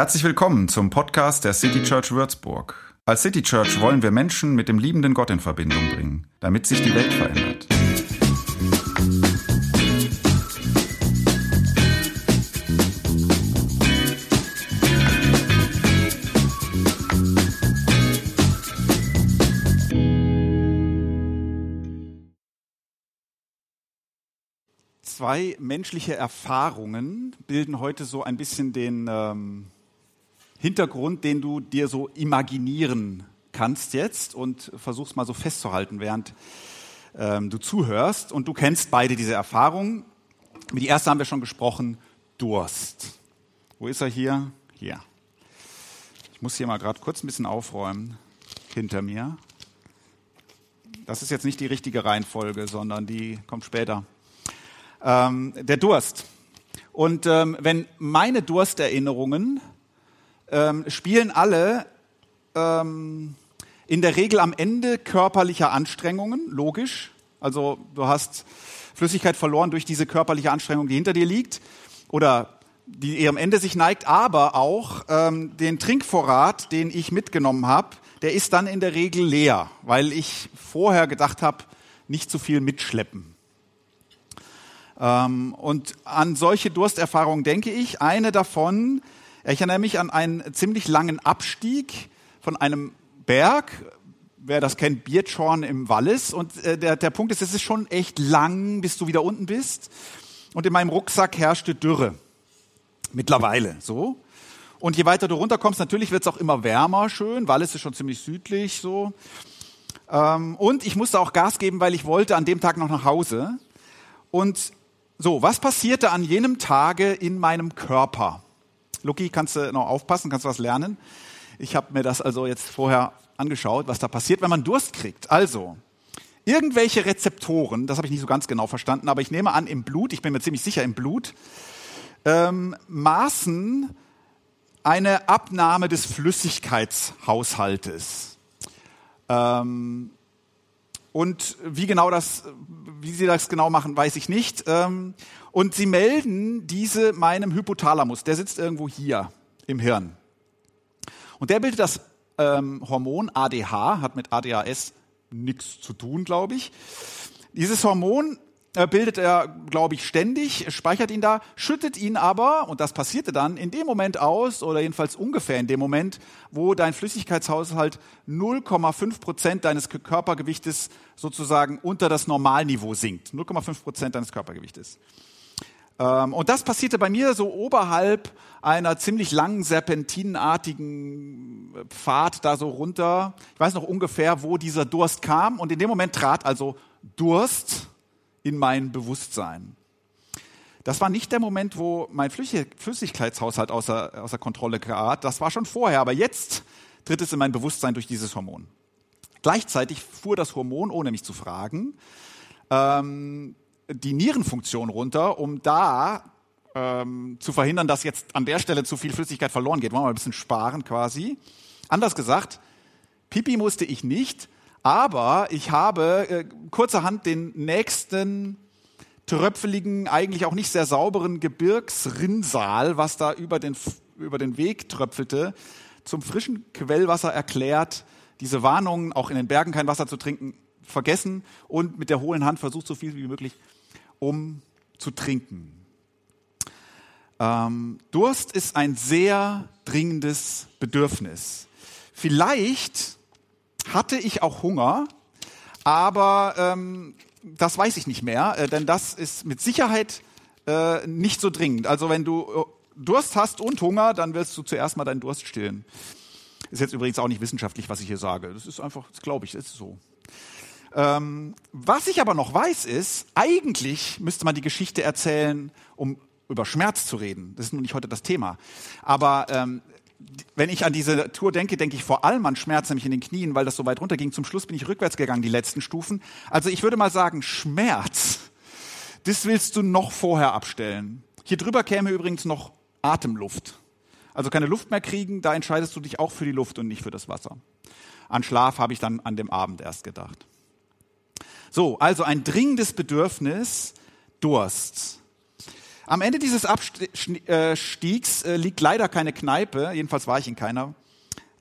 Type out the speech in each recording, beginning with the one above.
Herzlich willkommen zum Podcast der City Church Würzburg. Als City Church wollen wir Menschen mit dem liebenden Gott in Verbindung bringen, damit sich die Welt verändert. Zwei menschliche Erfahrungen bilden heute so ein bisschen den ähm, Hintergrund, den du dir so imaginieren kannst jetzt und versuchst mal so festzuhalten, während ähm, du zuhörst. Und du kennst beide diese Erfahrungen. Mit die erste haben wir schon gesprochen, Durst. Wo ist er hier? Hier. Ich muss hier mal gerade kurz ein bisschen aufräumen hinter mir. Das ist jetzt nicht die richtige Reihenfolge, sondern die kommt später ähm, der Durst. Und ähm, wenn meine Dursterinnerungen ähm, spielen alle ähm, in der Regel am Ende körperlicher Anstrengungen, logisch. Also du hast Flüssigkeit verloren durch diese körperliche Anstrengung, die hinter dir liegt oder die eher am Ende sich neigt, aber auch ähm, den Trinkvorrat, den ich mitgenommen habe, der ist dann in der Regel leer, weil ich vorher gedacht habe, nicht zu viel mitschleppen. Ähm, und an solche Dursterfahrungen denke ich. Eine davon, ich erinnere mich an einen ziemlich langen Abstieg von einem Berg. Wer das kennt, Biertschorn im Wallis. Und äh, der, der Punkt ist, es ist schon echt lang, bis du wieder unten bist. Und in meinem Rucksack herrschte Dürre. Mittlerweile, so. Und je weiter du runterkommst, natürlich wird es auch immer wärmer, schön. Wallis ist schon ziemlich südlich, so. Ähm, und ich musste auch Gas geben, weil ich wollte an dem Tag noch nach Hause. Und so, was passierte an jenem Tage in meinem Körper? Lucky, kannst du noch aufpassen, kannst du was lernen? Ich habe mir das also jetzt vorher angeschaut, was da passiert, wenn man Durst kriegt. Also, irgendwelche Rezeptoren, das habe ich nicht so ganz genau verstanden, aber ich nehme an, im Blut, ich bin mir ziemlich sicher im Blut, ähm, maßen eine Abnahme des Flüssigkeitshaushaltes. Ähm, und wie genau das, wie sie das genau machen, weiß ich nicht. Ähm, und sie melden diese meinem Hypothalamus. Der sitzt irgendwo hier im Hirn. Und der bildet das ähm, Hormon ADH, hat mit ADHS nichts zu tun, glaube ich. Dieses Hormon äh, bildet er, glaube ich, ständig, speichert ihn da, schüttet ihn aber, und das passierte dann, in dem Moment aus, oder jedenfalls ungefähr in dem Moment, wo dein Flüssigkeitshaushalt 0,5 Prozent deines Körpergewichtes sozusagen unter das Normalniveau sinkt. 0,5 Prozent deines Körpergewichtes. Ähm, und das passierte bei mir so oberhalb einer ziemlich langen serpentinenartigen Pfad da so runter. Ich weiß noch ungefähr, wo dieser Durst kam. Und in dem Moment trat also Durst in mein Bewusstsein. Das war nicht der Moment, wo mein Flüssigkeitshaushalt außer, außer Kontrolle geraten. Das war schon vorher, aber jetzt tritt es in mein Bewusstsein durch dieses Hormon. Gleichzeitig fuhr das Hormon, ohne mich zu fragen, ähm, die Nierenfunktion runter, um da ähm, zu verhindern, dass jetzt an der Stelle zu viel Flüssigkeit verloren geht. Wollen wir mal ein bisschen sparen quasi. Anders gesagt, Pipi musste ich nicht, aber ich habe äh, kurzerhand den nächsten tröpfeligen, eigentlich auch nicht sehr sauberen Gebirgsrinnsal, was da über den, über den Weg tröpfelte, zum frischen Quellwasser erklärt, diese Warnungen, auch in den Bergen kein Wasser zu trinken, vergessen und mit der hohlen Hand versucht, so viel wie möglich um zu trinken. Ähm, Durst ist ein sehr dringendes Bedürfnis. Vielleicht hatte ich auch Hunger, aber ähm, das weiß ich nicht mehr, äh, denn das ist mit Sicherheit äh, nicht so dringend. Also wenn du äh, Durst hast und Hunger, dann wirst du zuerst mal deinen Durst stillen. Ist jetzt übrigens auch nicht wissenschaftlich, was ich hier sage. Das ist einfach, das glaube ich, das ist so. Ähm, was ich aber noch weiß ist, eigentlich müsste man die Geschichte erzählen, um über Schmerz zu reden. Das ist nun nicht heute das Thema. Aber ähm, wenn ich an diese Tour denke, denke ich vor allem an Schmerz, nämlich in den Knien, weil das so weit runter ging. Zum Schluss bin ich rückwärts gegangen, die letzten Stufen. Also ich würde mal sagen, Schmerz, das willst du noch vorher abstellen. Hier drüber käme übrigens noch Atemluft. Also keine Luft mehr kriegen, da entscheidest du dich auch für die Luft und nicht für das Wasser. An Schlaf habe ich dann an dem Abend erst gedacht. So, also ein dringendes Bedürfnis, Durst. Am Ende dieses Abstiegs äh, liegt leider keine Kneipe, jedenfalls war ich in keiner.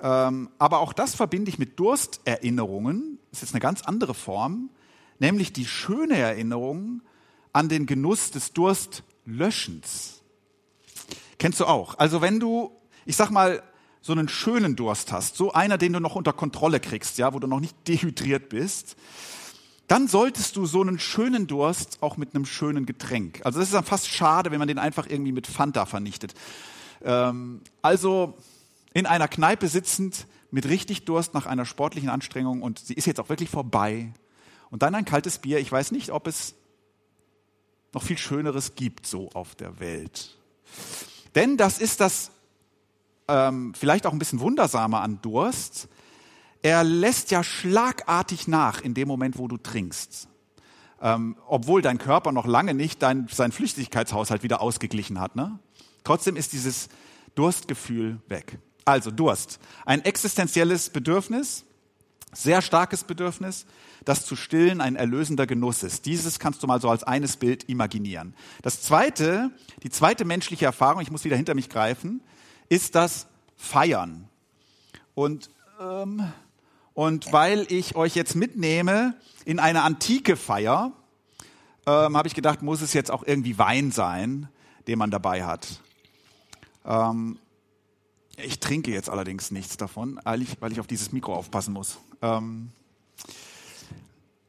Ähm, aber auch das verbinde ich mit Dursterinnerungen. Das ist jetzt eine ganz andere Form, nämlich die schöne Erinnerung an den Genuss des Durstlöschens. Kennst du auch? Also wenn du, ich sag mal, so einen schönen Durst hast, so einer, den du noch unter Kontrolle kriegst, ja, wo du noch nicht dehydriert bist, dann solltest du so einen schönen Durst auch mit einem schönen Getränk. Also das ist dann fast schade, wenn man den einfach irgendwie mit Fanta vernichtet. Ähm, also in einer Kneipe sitzend mit richtig Durst nach einer sportlichen Anstrengung und sie ist jetzt auch wirklich vorbei. Und dann ein kaltes Bier. Ich weiß nicht, ob es noch viel Schöneres gibt so auf der Welt. Denn das ist das ähm, vielleicht auch ein bisschen wundersame an Durst. Er lässt ja schlagartig nach in dem Moment, wo du trinkst. Ähm, obwohl dein Körper noch lange nicht dein, seinen Flüssigkeitshaushalt wieder ausgeglichen hat. Ne? Trotzdem ist dieses Durstgefühl weg. Also Durst, ein existenzielles Bedürfnis, sehr starkes Bedürfnis, das zu stillen ein erlösender Genuss ist. Dieses kannst du mal so als eines Bild imaginieren. Das zweite, die zweite menschliche Erfahrung, ich muss wieder hinter mich greifen, ist das Feiern. Und, ähm, und weil ich euch jetzt mitnehme in eine antike Feier, ähm, habe ich gedacht, muss es jetzt auch irgendwie Wein sein, den man dabei hat. Ähm, ich trinke jetzt allerdings nichts davon, weil ich, auf dieses Mikro aufpassen muss. Ähm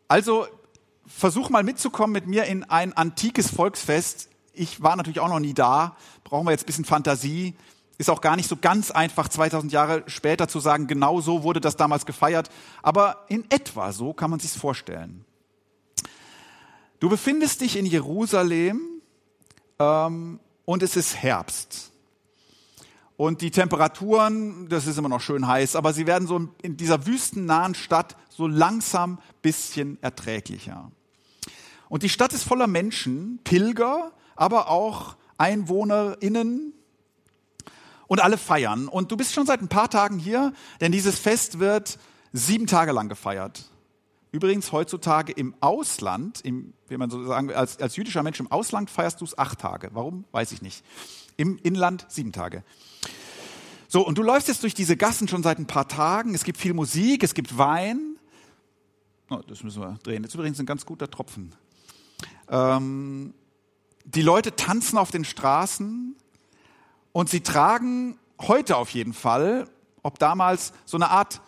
also versuch mal mitzukommen mit mir in ein antikes Volksfest. Ich war natürlich auch noch nie da. Brauchen wir jetzt ein bisschen Fantasie. Ist auch gar nicht so ganz einfach, 2000 Jahre später zu sagen, genau so wurde das damals gefeiert. Aber in etwa so kann man sich vorstellen. Du befindest dich in Jerusalem ähm, und es ist Herbst. Und die Temperaturen, das ist immer noch schön heiß, aber sie werden so in dieser wüstennahen Stadt so langsam bisschen erträglicher. Und die Stadt ist voller Menschen, Pilger, aber auch EinwohnerInnen und alle feiern. Und du bist schon seit ein paar Tagen hier, denn dieses Fest wird sieben Tage lang gefeiert. Übrigens heutzutage im Ausland, im, wie man so sagen, als, als jüdischer Mensch im Ausland feierst du es acht Tage. Warum? Weiß ich nicht. Im Inland sieben Tage. So, und du läufst jetzt durch diese Gassen schon seit ein paar Tagen. Es gibt viel Musik, es gibt Wein. Oh, das müssen wir drehen. Jetzt übrigens ein ganz guter Tropfen. Ähm, die Leute tanzen auf den Straßen und sie tragen heute auf jeden Fall, ob damals so eine Art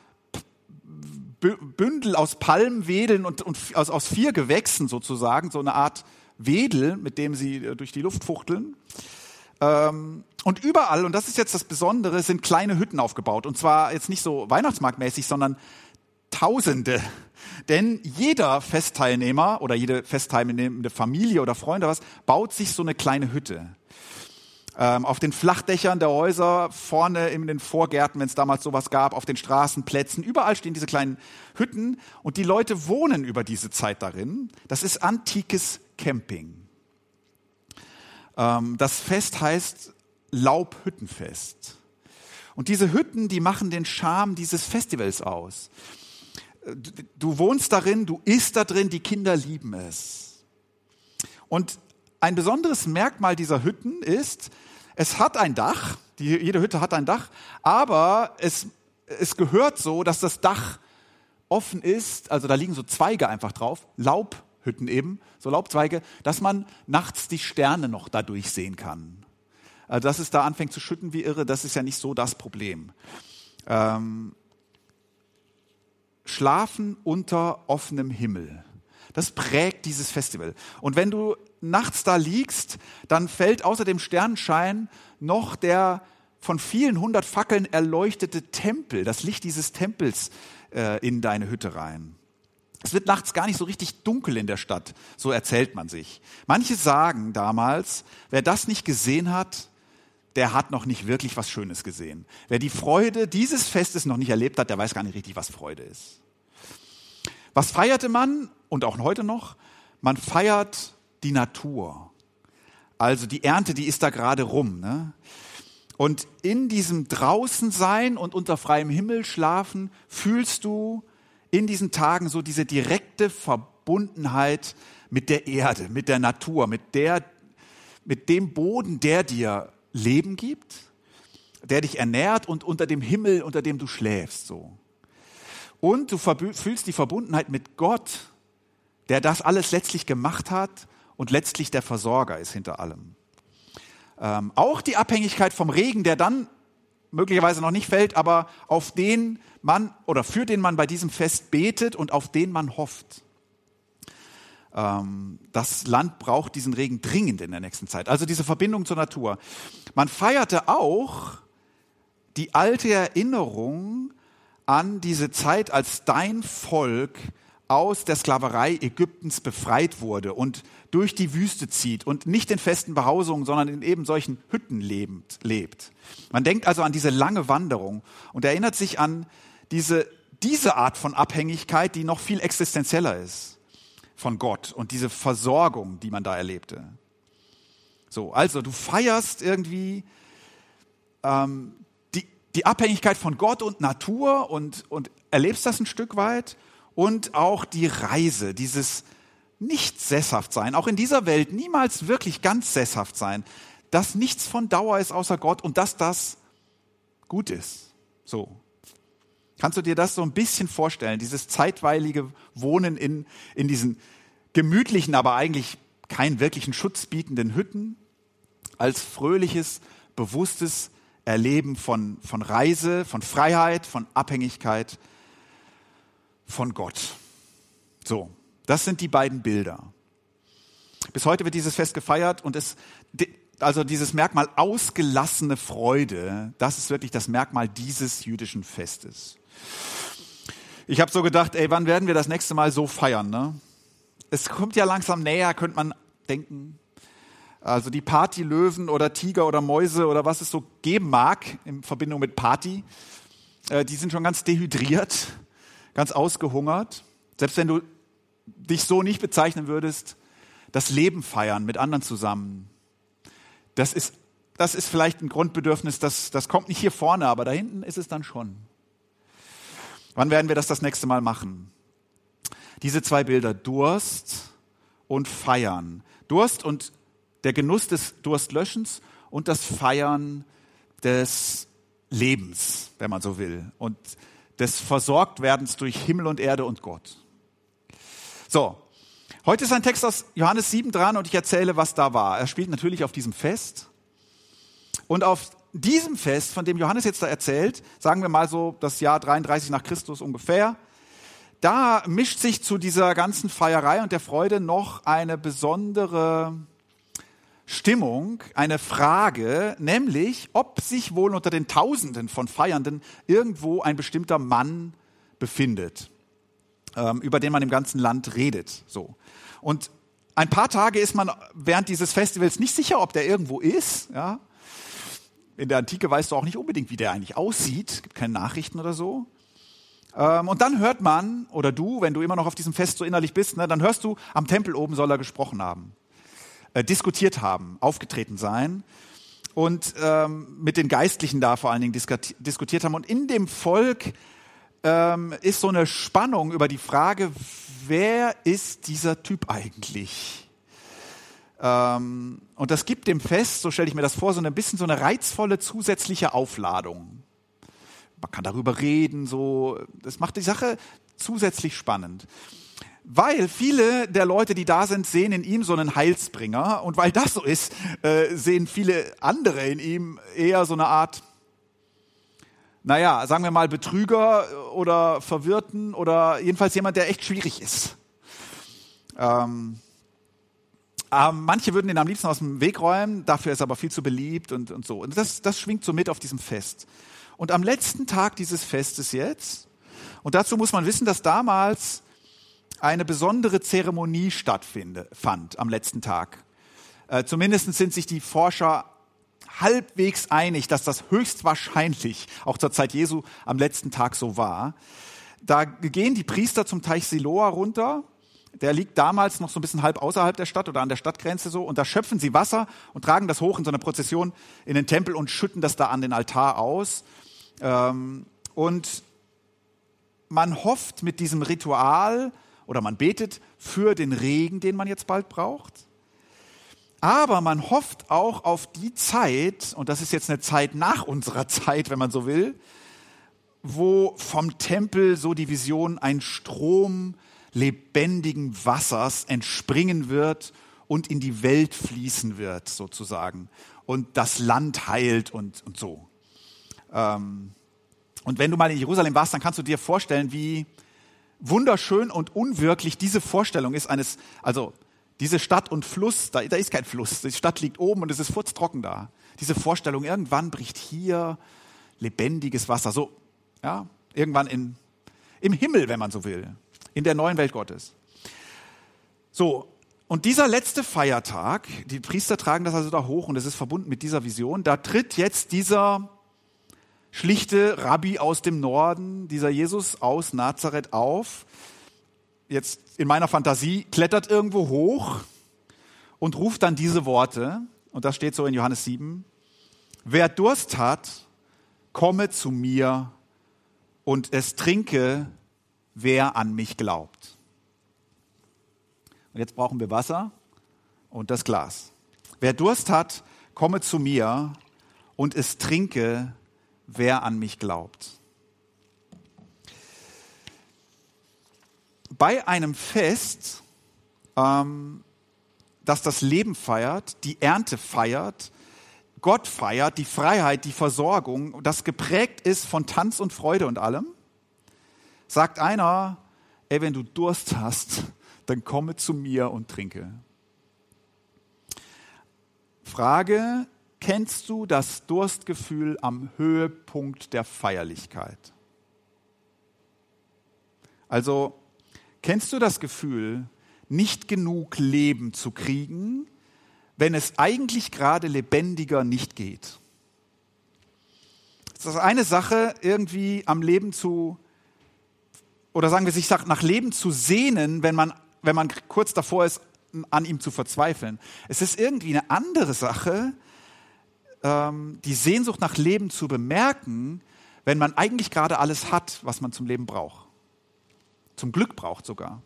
Bündel aus Palmwedeln und, und aus, aus vier Gewächsen sozusagen, so eine Art Wedel, mit dem sie äh, durch die Luft fuchteln. Ähm, und überall, und das ist jetzt das Besondere, sind kleine Hütten aufgebaut. Und zwar jetzt nicht so weihnachtsmarktmäßig, sondern Tausende. Denn jeder Festteilnehmer oder jede festteilnehmende Familie oder Freunde was baut sich so eine kleine Hütte. Ähm, auf den Flachdächern der Häuser, vorne in den Vorgärten, wenn es damals sowas gab, auf den Straßenplätzen, überall stehen diese kleinen Hütten und die Leute wohnen über diese Zeit darin. Das ist antikes Camping. Ähm, das Fest heißt Laubhüttenfest. Und diese Hütten, die machen den Charme dieses Festivals aus. Du wohnst darin, du isst da drin, die Kinder lieben es. Und ein besonderes Merkmal dieser Hütten ist, es hat ein Dach, die, jede Hütte hat ein Dach, aber es, es gehört so, dass das Dach offen ist, also da liegen so Zweige einfach drauf, Laub Hütten eben, so Laubzweige, dass man nachts die Sterne noch dadurch sehen kann. Also dass es da anfängt zu schütten wie irre, das ist ja nicht so das Problem. Ähm, Schlafen unter offenem Himmel. Das prägt dieses Festival. Und wenn du nachts da liegst, dann fällt außer dem Sternenschein noch der von vielen hundert Fackeln erleuchtete Tempel, das Licht dieses Tempels äh, in deine Hütte rein. Es wird nachts gar nicht so richtig dunkel in der Stadt, so erzählt man sich. Manche sagen damals, wer das nicht gesehen hat, der hat noch nicht wirklich was Schönes gesehen. Wer die Freude dieses Festes noch nicht erlebt hat, der weiß gar nicht richtig, was Freude ist. Was feierte man und auch heute noch? Man feiert die Natur. Also die Ernte, die ist da gerade rum. Ne? Und in diesem Draußensein und unter freiem Himmel schlafen fühlst du in diesen Tagen so diese direkte Verbundenheit mit der Erde, mit der Natur, mit der, mit dem Boden, der dir Leben gibt, der dich ernährt und unter dem Himmel, unter dem du schläfst, so. Und du fühlst die Verbundenheit mit Gott, der das alles letztlich gemacht hat und letztlich der Versorger ist hinter allem. Ähm, auch die Abhängigkeit vom Regen, der dann möglicherweise noch nicht fällt, aber auf den man oder für den man bei diesem Fest betet und auf den man hofft. Ähm, das Land braucht diesen Regen dringend in der nächsten Zeit. Also diese Verbindung zur Natur. Man feierte auch die alte Erinnerung an diese Zeit, als dein Volk aus der Sklaverei Ägyptens befreit wurde und durch die Wüste zieht und nicht in festen Behausungen, sondern in eben solchen Hütten lebt. lebt. Man denkt also an diese lange Wanderung und erinnert sich an diese, diese Art von Abhängigkeit, die noch viel existenzieller ist von Gott und diese Versorgung, die man da erlebte. So, also du feierst irgendwie ähm, die, die Abhängigkeit von Gott und Natur und, und erlebst das ein Stück weit und auch die Reise, dieses nicht sesshaft sein, auch in dieser Welt niemals wirklich ganz sesshaft sein, dass nichts von Dauer ist außer Gott und dass das gut ist. So. Kannst du dir das so ein bisschen vorstellen, dieses zeitweilige Wohnen in, in diesen gemütlichen, aber eigentlich keinen wirklichen Schutz bietenden Hütten, als fröhliches, bewusstes Erleben von, von Reise, von Freiheit, von Abhängigkeit, von Gott. So, das sind die beiden Bilder. Bis heute wird dieses Fest gefeiert und es, also dieses Merkmal ausgelassene Freude, das ist wirklich das Merkmal dieses jüdischen Festes. Ich habe so gedacht, ey, wann werden wir das nächste Mal so feiern? Ne? Es kommt ja langsam näher, könnte man denken. Also die Partylöwen oder Tiger oder Mäuse oder was es so geben mag in Verbindung mit Party, äh, die sind schon ganz dehydriert ganz ausgehungert. Selbst wenn du dich so nicht bezeichnen würdest, das Leben feiern mit anderen zusammen. Das ist, das ist vielleicht ein Grundbedürfnis, das, das kommt nicht hier vorne, aber da hinten ist es dann schon. Wann werden wir das das nächste Mal machen? Diese zwei Bilder, Durst und Feiern. Durst und der Genuss des Durstlöschens und das Feiern des Lebens, wenn man so will. Und des Versorgtwerdens durch Himmel und Erde und Gott. So, heute ist ein Text aus Johannes 7 dran und ich erzähle, was da war. Er spielt natürlich auf diesem Fest. Und auf diesem Fest, von dem Johannes jetzt da erzählt, sagen wir mal so das Jahr 33 nach Christus ungefähr, da mischt sich zu dieser ganzen Feierei und der Freude noch eine besondere Stimmung eine Frage, nämlich ob sich wohl unter den Tausenden von Feiernden irgendwo ein bestimmter Mann befindet, über den man im ganzen Land redet. So. Und ein paar Tage ist man während dieses Festivals nicht sicher, ob der irgendwo ist. Ja? In der Antike weißt du auch nicht unbedingt, wie der eigentlich aussieht. Es gibt keine Nachrichten oder so. Ähm, und dann hört man, oder du, wenn du immer noch auf diesem Fest so innerlich bist, ne, dann hörst du, am Tempel oben soll er gesprochen haben äh, diskutiert haben, aufgetreten sein und ähm, mit den Geistlichen da vor allen Dingen diskutiert haben. Und in dem Volk ähm, ist so eine Spannung über die Frage, wer ist dieser Typ eigentlich? Ähm, und das gibt dem Fest, so stelle ich mir das vor, so ein bisschen so eine reizvolle zusätzliche Aufladung. Man kann darüber reden, so, das macht die Sache zusätzlich spannend. Weil viele der Leute, die da sind, sehen in ihm so einen Heilsbringer. Und weil das so ist, äh, sehen viele andere in ihm eher so eine Art, naja, sagen wir mal Betrüger oder Verwirrten oder jedenfalls jemand, der echt schwierig ist. Ähm, manche würden ihn am liebsten aus dem Weg räumen, dafür ist aber viel zu beliebt und, und so. Und das, das schwingt so mit auf diesem Fest. Und am letzten Tag dieses Festes jetzt, und dazu muss man wissen, dass damals eine besondere Zeremonie stattfand am letzten Tag. Äh, zumindest sind sich die Forscher halbwegs einig, dass das höchstwahrscheinlich auch zur Zeit Jesu am letzten Tag so war. Da gehen die Priester zum Teich Siloa runter. Der liegt damals noch so ein bisschen halb außerhalb der Stadt oder an der Stadtgrenze so. Und da schöpfen sie Wasser und tragen das hoch in so einer Prozession in den Tempel und schütten das da an den Altar aus. Ähm, und man hofft mit diesem Ritual oder man betet für den Regen, den man jetzt bald braucht. Aber man hofft auch auf die Zeit, und das ist jetzt eine Zeit nach unserer Zeit, wenn man so will, wo vom Tempel so die Vision ein Strom lebendigen Wassers entspringen wird und in die Welt fließen wird, sozusagen. Und das Land heilt und, und so. Ähm, und wenn du mal in Jerusalem warst, dann kannst du dir vorstellen, wie wunderschön und unwirklich diese Vorstellung ist eines, also diese Stadt und Fluss, da, da ist kein Fluss, die Stadt liegt oben und es ist furztrocken da. Diese Vorstellung, irgendwann bricht hier lebendiges Wasser, so, ja, irgendwann in, im Himmel, wenn man so will, in der neuen Welt Gottes. So, und dieser letzte Feiertag, die Priester tragen das also da hoch und es ist verbunden mit dieser Vision, da tritt jetzt dieser schlichte Rabbi aus dem Norden, dieser Jesus aus Nazareth auf. Jetzt in meiner Fantasie klettert irgendwo hoch und ruft dann diese Worte, und das steht so in Johannes 7, wer Durst hat, komme zu mir und es trinke, wer an mich glaubt. Und jetzt brauchen wir Wasser und das Glas. Wer Durst hat, komme zu mir und es trinke, wer an mich glaubt. Bei einem Fest, ähm, das das Leben feiert, die Ernte feiert, Gott feiert, die Freiheit, die Versorgung, das geprägt ist von Tanz und Freude und allem, sagt einer, ey, wenn du Durst hast, dann komme zu mir und trinke. Frage, kennst du das Durstgefühl am Höhepunkt der Feierlichkeit? Also, kennst du das Gefühl, nicht genug Leben zu kriegen, wenn es eigentlich gerade lebendiger nicht geht? Es ist eine Sache, irgendwie am Leben zu, oder sagen wir sich, nach Leben zu sehnen, wenn man, wenn man kurz davor ist, an ihm zu verzweifeln. Es ist irgendwie eine andere Sache, ähm, die Sehnsucht nach Leben zu bemerken, wenn man eigentlich gerade alles hat, was man zum Leben braucht. Zum Glück braucht sogar.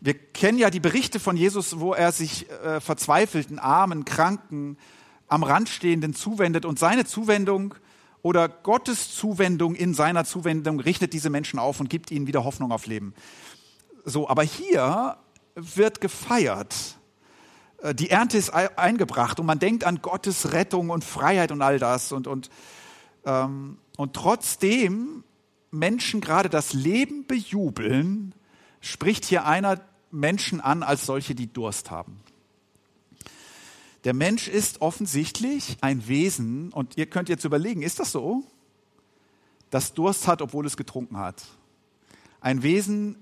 Wir kennen ja die Berichte von Jesus, wo er sich äh, verzweifelten, armen, kranken, am Rand stehenden zuwendet und seine Zuwendung oder Gottes Zuwendung in seiner Zuwendung richtet diese Menschen auf und gibt ihnen wieder Hoffnung auf Leben. So, aber hier wird gefeiert äh, die Ernte ist eingebracht und man denkt an Gottes Rettung und Freiheit und all das. Und, und, ähm, und trotzdem Menschen gerade das Leben bejubeln, spricht hier einer Menschen an als solche, die Durst haben. Der Mensch ist offensichtlich ein Wesen, und ihr könnt jetzt überlegen, ist das so? Das Durst hat, obwohl es getrunken hat. Ein Wesen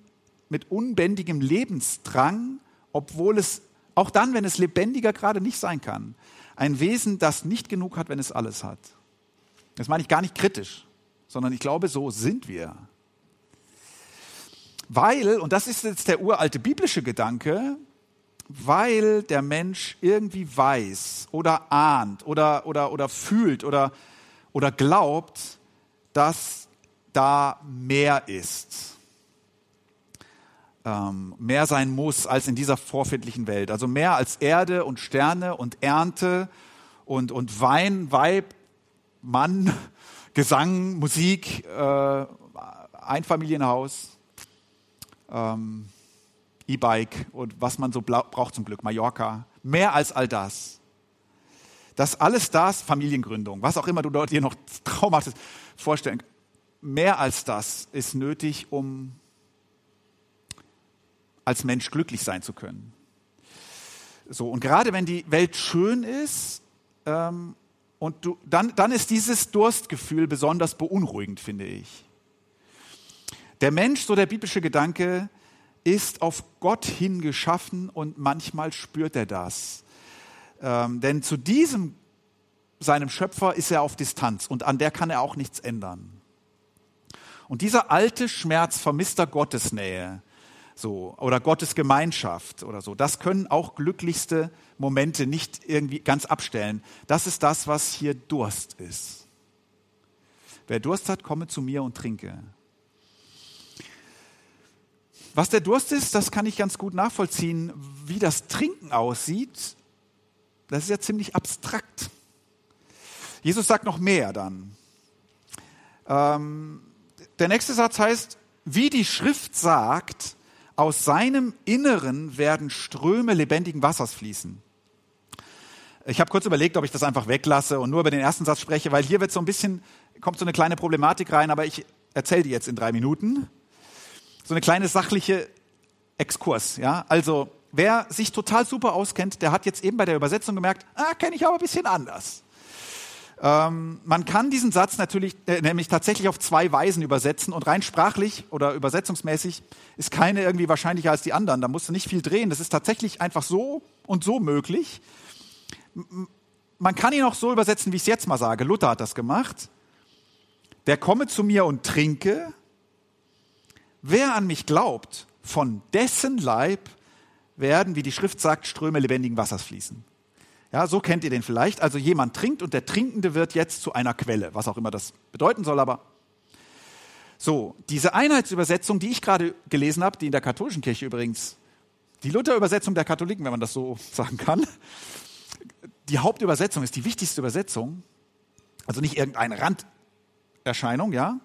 mit unbändigem Lebensdrang, obwohl es auch dann, wenn es lebendiger gerade nicht sein kann. Ein Wesen, das nicht genug hat, wenn es alles hat. Das meine ich gar nicht kritisch, sondern ich glaube, so sind wir. Weil, und das ist jetzt der uralte biblische Gedanke, weil der Mensch irgendwie weiß oder ahnt oder, oder, oder fühlt oder, oder glaubt, dass da mehr ist ähm, mehr sein muss als in dieser vorfindlichen Welt. Also mehr als Erde und Sterne und Ernte und, und Wein, Weib, Mann, Gesang, Musik, äh, Einfamilienhaus, ähm, E-Bike und was man so braucht zum Glück, Mallorca. Mehr als all das. Das alles das, Familiengründung, was auch immer du dort dir noch traumhaft vorstellen, mehr als das ist nötig, um als Mensch glücklich sein zu können. So, und gerade wenn die Welt schön ist, ähm, und du, dann, dann ist dieses Durstgefühl besonders beunruhigend, finde ich. Der Mensch, so der biblische Gedanke, ist auf Gott hin geschaffen und manchmal spürt er das. Ähm, denn zu diesem, seinem Schöpfer, ist er auf Distanz und an der kann er auch nichts ändern. Und dieser alte Schmerz vermisster Gottesnähe, so oder Gottes Gemeinschaft oder so. Das können auch glücklichste Momente nicht irgendwie ganz abstellen. Das ist das, was hier Durst ist. Wer Durst hat, komme zu mir und trinke. Was der Durst ist, das kann ich ganz gut nachvollziehen, wie das Trinken aussieht. das ist ja ziemlich abstrakt. Jesus sagt noch mehr dann. Ähm, der nächste Satz heißt, wie die Schrift sagt, aus seinem Inneren werden Ströme lebendigen Wassers fließen. Ich habe kurz überlegt, ob ich das einfach weglasse und nur über den ersten Satz spreche, weil hier wird so ein bisschen, kommt so eine kleine Problematik rein, aber ich erzähle die jetzt in drei Minuten. So eine kleine sachliche Exkurs, ja. Also, wer sich total super auskennt, der hat jetzt eben bei der Übersetzung gemerkt, ah, kenne ich aber ein bisschen anders. Ähm, man kann diesen Satz natürlich, äh, nämlich tatsächlich auf zwei Weisen übersetzen und rein sprachlich oder übersetzungsmäßig ist keine irgendwie wahrscheinlicher als die anderen. Da musst du nicht viel drehen. Das ist tatsächlich einfach so und so möglich. Man kann ihn auch so übersetzen, wie ich es jetzt mal sage. Luther hat das gemacht. Der komme zu mir und trinke. Wer an mich glaubt, von dessen Leib werden, wie die Schrift sagt, Ströme lebendigen Wassers fließen. Ja, so kennt ihr den vielleicht. Also jemand trinkt und der Trinkende wird jetzt zu einer Quelle, was auch immer das bedeuten soll, aber so, diese Einheitsübersetzung, die ich gerade gelesen habe, die in der katholischen Kirche übrigens, die Luther-Übersetzung der Katholiken, wenn man das so sagen kann, die Hauptübersetzung ist die wichtigste Übersetzung, also nicht irgendeine Randerscheinung, ja,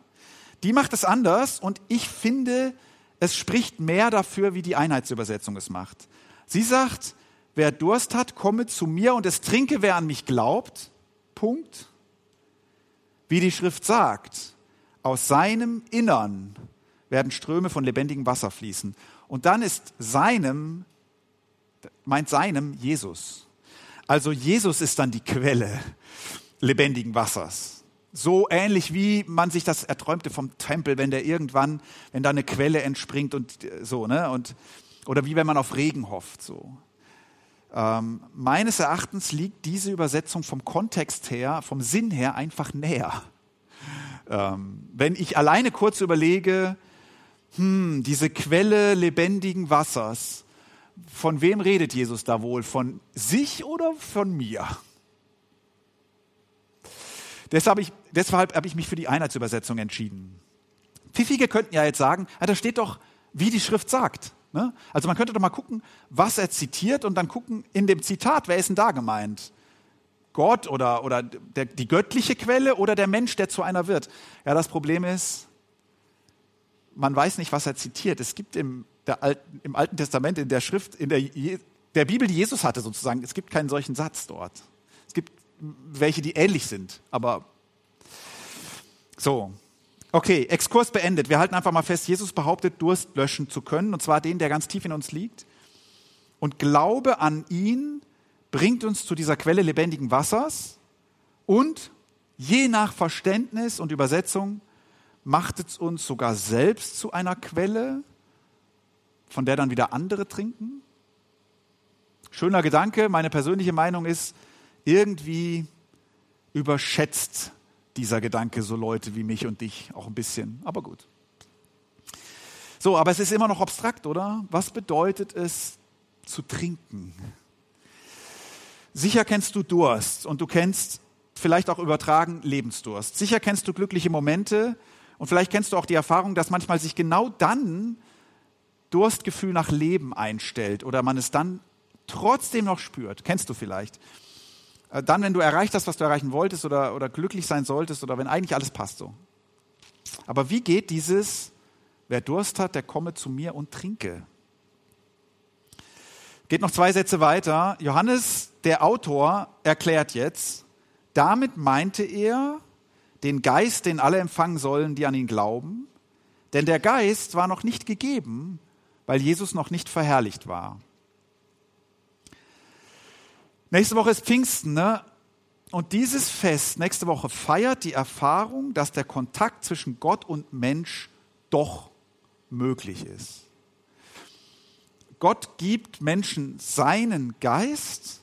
die macht es anders und ich finde, es spricht mehr dafür, wie die Einheitsübersetzung es macht. Sie sagt, wer Durst hat, komme zu mir und es trinke, wer an mich glaubt. Punkt. Wie die Schrift sagt, aus seinem Innern werden Ströme von lebendigem Wasser fließen. Und dann ist seinem, meint seinem Jesus. Also Jesus ist dann die Quelle lebendigen Wassers. So ähnlich wie man sich das erträumte vom Tempel, wenn der irgendwann, wenn da eine Quelle entspringt und so, ne? Und, oder wie wenn man auf Regen hofft, so. Ähm, meines Erachtens liegt diese Übersetzung vom Kontext her, vom Sinn her einfach näher. Ähm, wenn ich alleine kurz überlege, hm, diese Quelle lebendigen Wassers, von wem redet Jesus da wohl? Von sich oder von mir? Deshalb habe ich, deshalb habe ich mich für die Einheitsübersetzung entschieden. Pfiffige könnten ja jetzt sagen, ja, da steht doch, wie die Schrift sagt. Ne? Also man könnte doch mal gucken, was er zitiert und dann gucken in dem Zitat, wer ist denn da gemeint? Gott oder, oder der, die göttliche Quelle oder der Mensch, der zu einer wird? Ja, das Problem ist, man weiß nicht, was er zitiert. Es gibt im, Alten, im Alten Testament, in der Schrift, in der, der Bibel, die Jesus hatte sozusagen, es gibt keinen solchen Satz dort. Es gibt welche, die ähnlich sind, aber so. Okay, Exkurs beendet. Wir halten einfach mal fest, Jesus behauptet, Durst löschen zu können, und zwar den, der ganz tief in uns liegt. Und Glaube an ihn bringt uns zu dieser Quelle lebendigen Wassers und je nach Verständnis und Übersetzung macht es uns sogar selbst zu einer Quelle, von der dann wieder andere trinken. Schöner Gedanke, meine persönliche Meinung ist, irgendwie überschätzt dieser Gedanke so Leute wie mich und dich auch ein bisschen, aber gut. So, aber es ist immer noch abstrakt, oder? Was bedeutet es zu trinken? Sicher kennst du Durst und du kennst vielleicht auch übertragen Lebensdurst. Sicher kennst du glückliche Momente und vielleicht kennst du auch die Erfahrung, dass manchmal sich genau dann Durstgefühl nach Leben einstellt oder man es dann trotzdem noch spürt. Kennst du vielleicht? Äh, dann, wenn du erreicht hast, was du erreichen wolltest oder, oder glücklich sein solltest oder wenn eigentlich alles passt so. Aber wie geht dieses, wer Durst hat, der komme zu mir und trinke? Geht noch zwei Sätze weiter. Johannes, der Autor, erklärt jetzt, damit meinte er den Geist, den alle empfangen sollen, die an ihn glauben. Denn der Geist war noch nicht gegeben, weil Jesus noch nicht verherrlicht war. Nächste Woche ist Pfingsten, ne? Und dieses Fest nächste Woche feiert die Erfahrung, dass der Kontakt zwischen Gott und Mensch doch möglich ist. Gott gibt Menschen seinen Geist,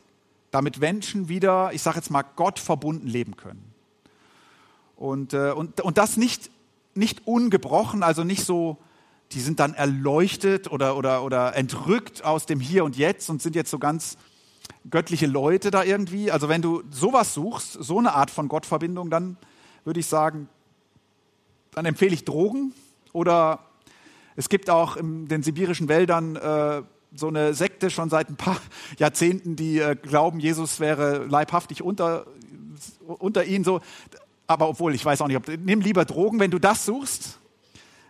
damit Menschen wieder, ich sage jetzt mal, Gott verbunden leben können. Und, äh, und, und das nicht, nicht ungebrochen, also nicht so, die sind dann erleuchtet oder, oder, oder entrückt aus dem Hier und Jetzt und sind jetzt so ganz göttliche Leute da irgendwie. Also wenn du sowas suchst, so eine Art von Gottverbindung, dann würde ich sagen, dann empfehle ich Drogen oder es gibt auch in den sibirischen Wäldern äh, so eine Sekte schon seit ein paar Jahrzehnten, die äh, glauben, Jesus wäre leibhaftig unter, unter ihnen so. Aber obwohl, ich weiß auch nicht, ob, nimm lieber Drogen, wenn du das suchst.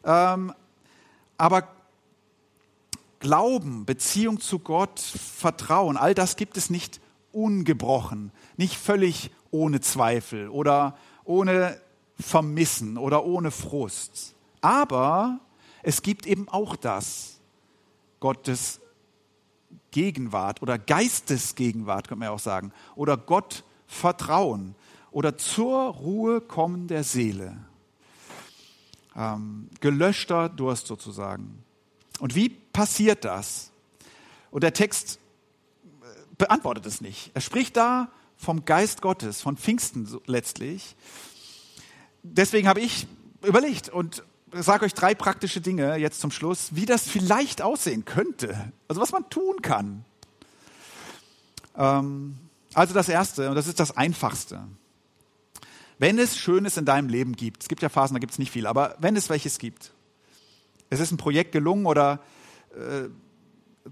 Ähm, aber Glauben, Beziehung zu Gott, Vertrauen, all das gibt es nicht ungebrochen, nicht völlig ohne Zweifel oder ohne Vermissen oder ohne Frust. Aber es gibt eben auch das, Gottes Gegenwart oder Geistesgegenwart, könnte man ja auch sagen, oder Gott Vertrauen oder zur Ruhe kommen der Seele. Ähm, gelöschter Durst sozusagen. Und wie passiert das? Und der Text äh, beantwortet es nicht. Er spricht da vom Geist Gottes, von Pfingsten letztlich. Deswegen habe ich überlegt und sage euch drei praktische Dinge jetzt zum Schluss, wie das vielleicht aussehen könnte. Also was man tun kann. Ähm, also das Erste, und das ist das Einfachste. Wenn es Schönes in deinem Leben gibt, es gibt ja Phasen, da gibt es nicht viel, aber wenn es welches gibt, es ist ein Projekt gelungen oder äh,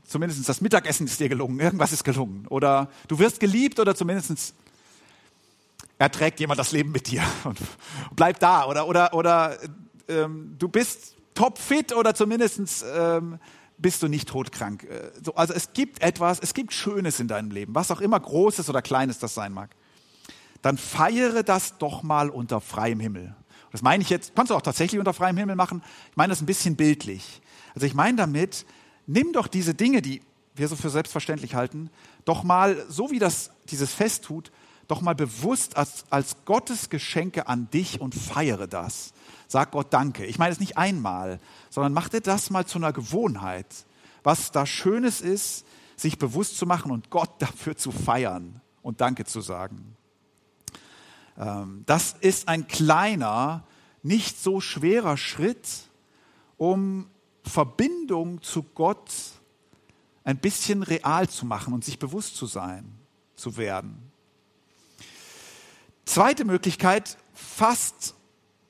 zumindest das Mittagessen ist dir gelungen, irgendwas ist gelungen. Oder du wirst geliebt oder zumindest erträgt jemand das Leben mit dir und bleibt da. Oder, oder, oder ähm, du bist topfit oder zumindest ähm, bist du nicht todkrank. Äh, so, also es gibt etwas, es gibt Schönes in deinem Leben, was auch immer Großes oder Kleines das sein mag. Dann feiere das doch mal unter freiem Himmel. Das meine ich jetzt, kannst du auch tatsächlich unter freiem Himmel machen. Ich meine das ein bisschen bildlich. Also ich meine damit, nimm doch diese Dinge, die wir so für selbstverständlich halten, doch mal, so wie das dieses Fest tut, doch mal bewusst als, als Gottes Geschenke an dich und feiere das. Sag Gott Danke. Ich meine es nicht einmal, sondern mach dir das mal zu einer Gewohnheit. Was da Schönes ist, sich bewusst zu machen und Gott dafür zu feiern und Danke zu sagen. Ähm, das ist ein kleiner, nicht so schwerer Schritt, um Verbindung zu Gott ein bisschen real zu machen und sich bewusst zu sein, zu werden. Zweite Möglichkeit, fast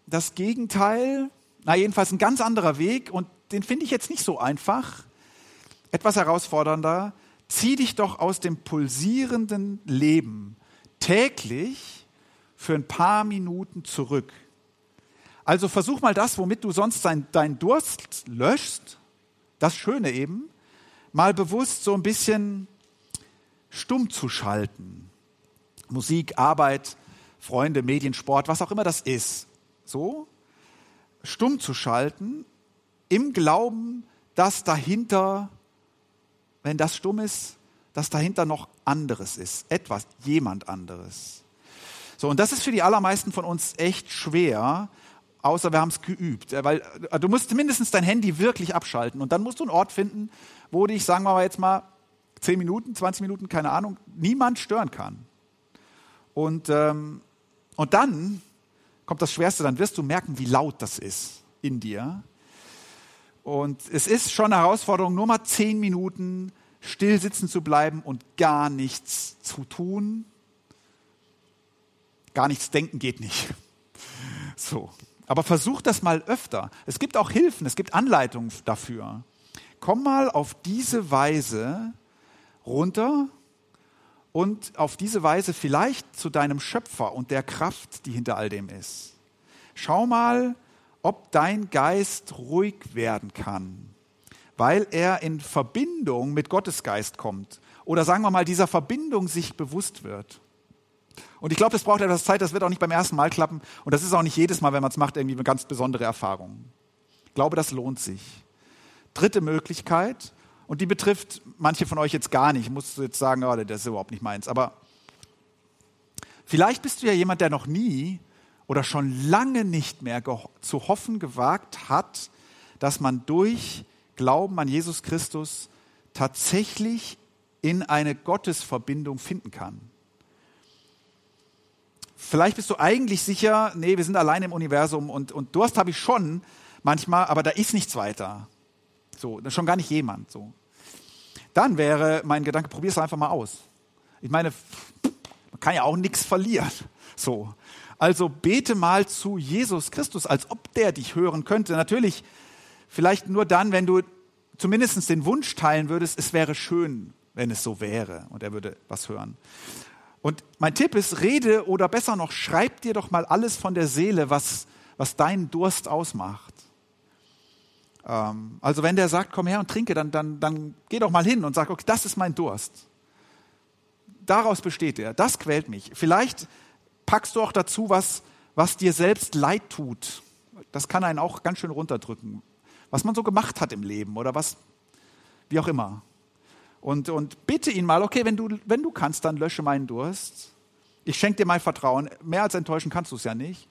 das Gegenteil, na jedenfalls ein ganz anderer Weg und den finde ich jetzt nicht so einfach, etwas herausfordernder. Zieh dich doch aus dem pulsierenden Leben täglich für ein paar Minuten zurück. Also versuch mal das, womit du sonst deinen Durst löschst, das Schöne eben, mal bewusst so ein bisschen stumm zu schalten. Musik, Arbeit, Freunde, Medien, Sport, was auch immer das ist. So, stumm zu schalten, im Glauben, dass dahinter, wenn das stumm ist, dass dahinter noch anderes ist, etwas, jemand anderes. So, und das ist für die allermeisten von uns echt schwer, außer wir haben es geübt. Weil äh, du musst mindestens dein Handy wirklich abschalten und dann musst du einen Ort finden, wo dich, sagen wir mal jetzt mal, 10 Minuten, 20 Minuten, keine Ahnung, niemand stören kann. Und, ähm, und dann kommt das Schwerste, dann wirst du merken, wie laut das ist in dir. Und es ist schon eine Herausforderung, nur mal 10 Minuten still sitzen zu bleiben und gar nichts zu tun. Gar nichts denken geht nicht. So. Aber versuch das mal öfter. Es gibt auch Hilfen, es gibt Anleitungen dafür. Komm mal auf diese Weise runter und auf diese Weise vielleicht zu deinem Schöpfer und der Kraft, die hinter all dem ist. Schau mal, ob dein Geist ruhig werden kann, weil er in Verbindung mit Gottes Geist kommt oder sagen wir mal dieser Verbindung sich bewusst wird. Und ich glaube, das braucht etwas Zeit, das wird auch nicht beim ersten Mal klappen. Und das ist auch nicht jedes Mal, wenn man es macht, irgendwie eine ganz besondere Erfahrung. Ich glaube, das lohnt sich. Dritte Möglichkeit, und die betrifft manche von euch jetzt gar nicht. Ich muss jetzt sagen, oh, das ist überhaupt nicht meins. Aber vielleicht bist du ja jemand, der noch nie oder schon lange nicht mehr zu hoffen gewagt hat, dass man durch Glauben an Jesus Christus tatsächlich in eine Gottesverbindung finden kann. Vielleicht bist du eigentlich sicher, nee, wir sind allein im Universum und, und Durst habe ich schon manchmal, aber da ist nichts weiter. So, schon gar nicht jemand. So. Dann wäre mein Gedanke, probier es einfach mal aus. Ich meine, man kann ja auch nichts verlieren. So. Also bete mal zu Jesus Christus, als ob der dich hören könnte. Natürlich, vielleicht nur dann, wenn du zumindest den Wunsch teilen würdest, es wäre schön, wenn es so wäre und er würde was hören. Und mein Tipp ist, rede oder besser noch, schreib dir doch mal alles von der Seele, was, was deinen Durst ausmacht. Ähm, also wenn der sagt, komm her und trinke, dann, dann, dann geh doch mal hin und sag, okay, das ist mein Durst. Daraus besteht er. Das quält mich. Vielleicht packst du auch dazu, was, was dir selbst leid tut. Das kann einen auch ganz schön runterdrücken. Was man so gemacht hat im Leben oder was, wie auch immer. Und, und bitte ihn mal, okay, wenn du, wenn du kannst, dann lösche meinen Durst. Ich schenke dir mein Vertrauen. Mehr als enttäuschen kannst du es ja nicht.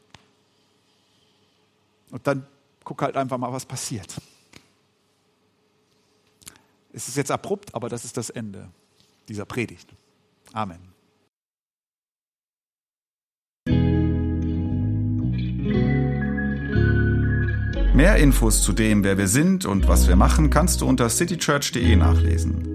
Und dann guck halt einfach mal, was passiert. Es ist jetzt abrupt, aber das ist das Ende dieser Predigt. Amen. Mehr Infos zu dem, wer wir sind und was wir machen, kannst du unter citychurch.de nachlesen.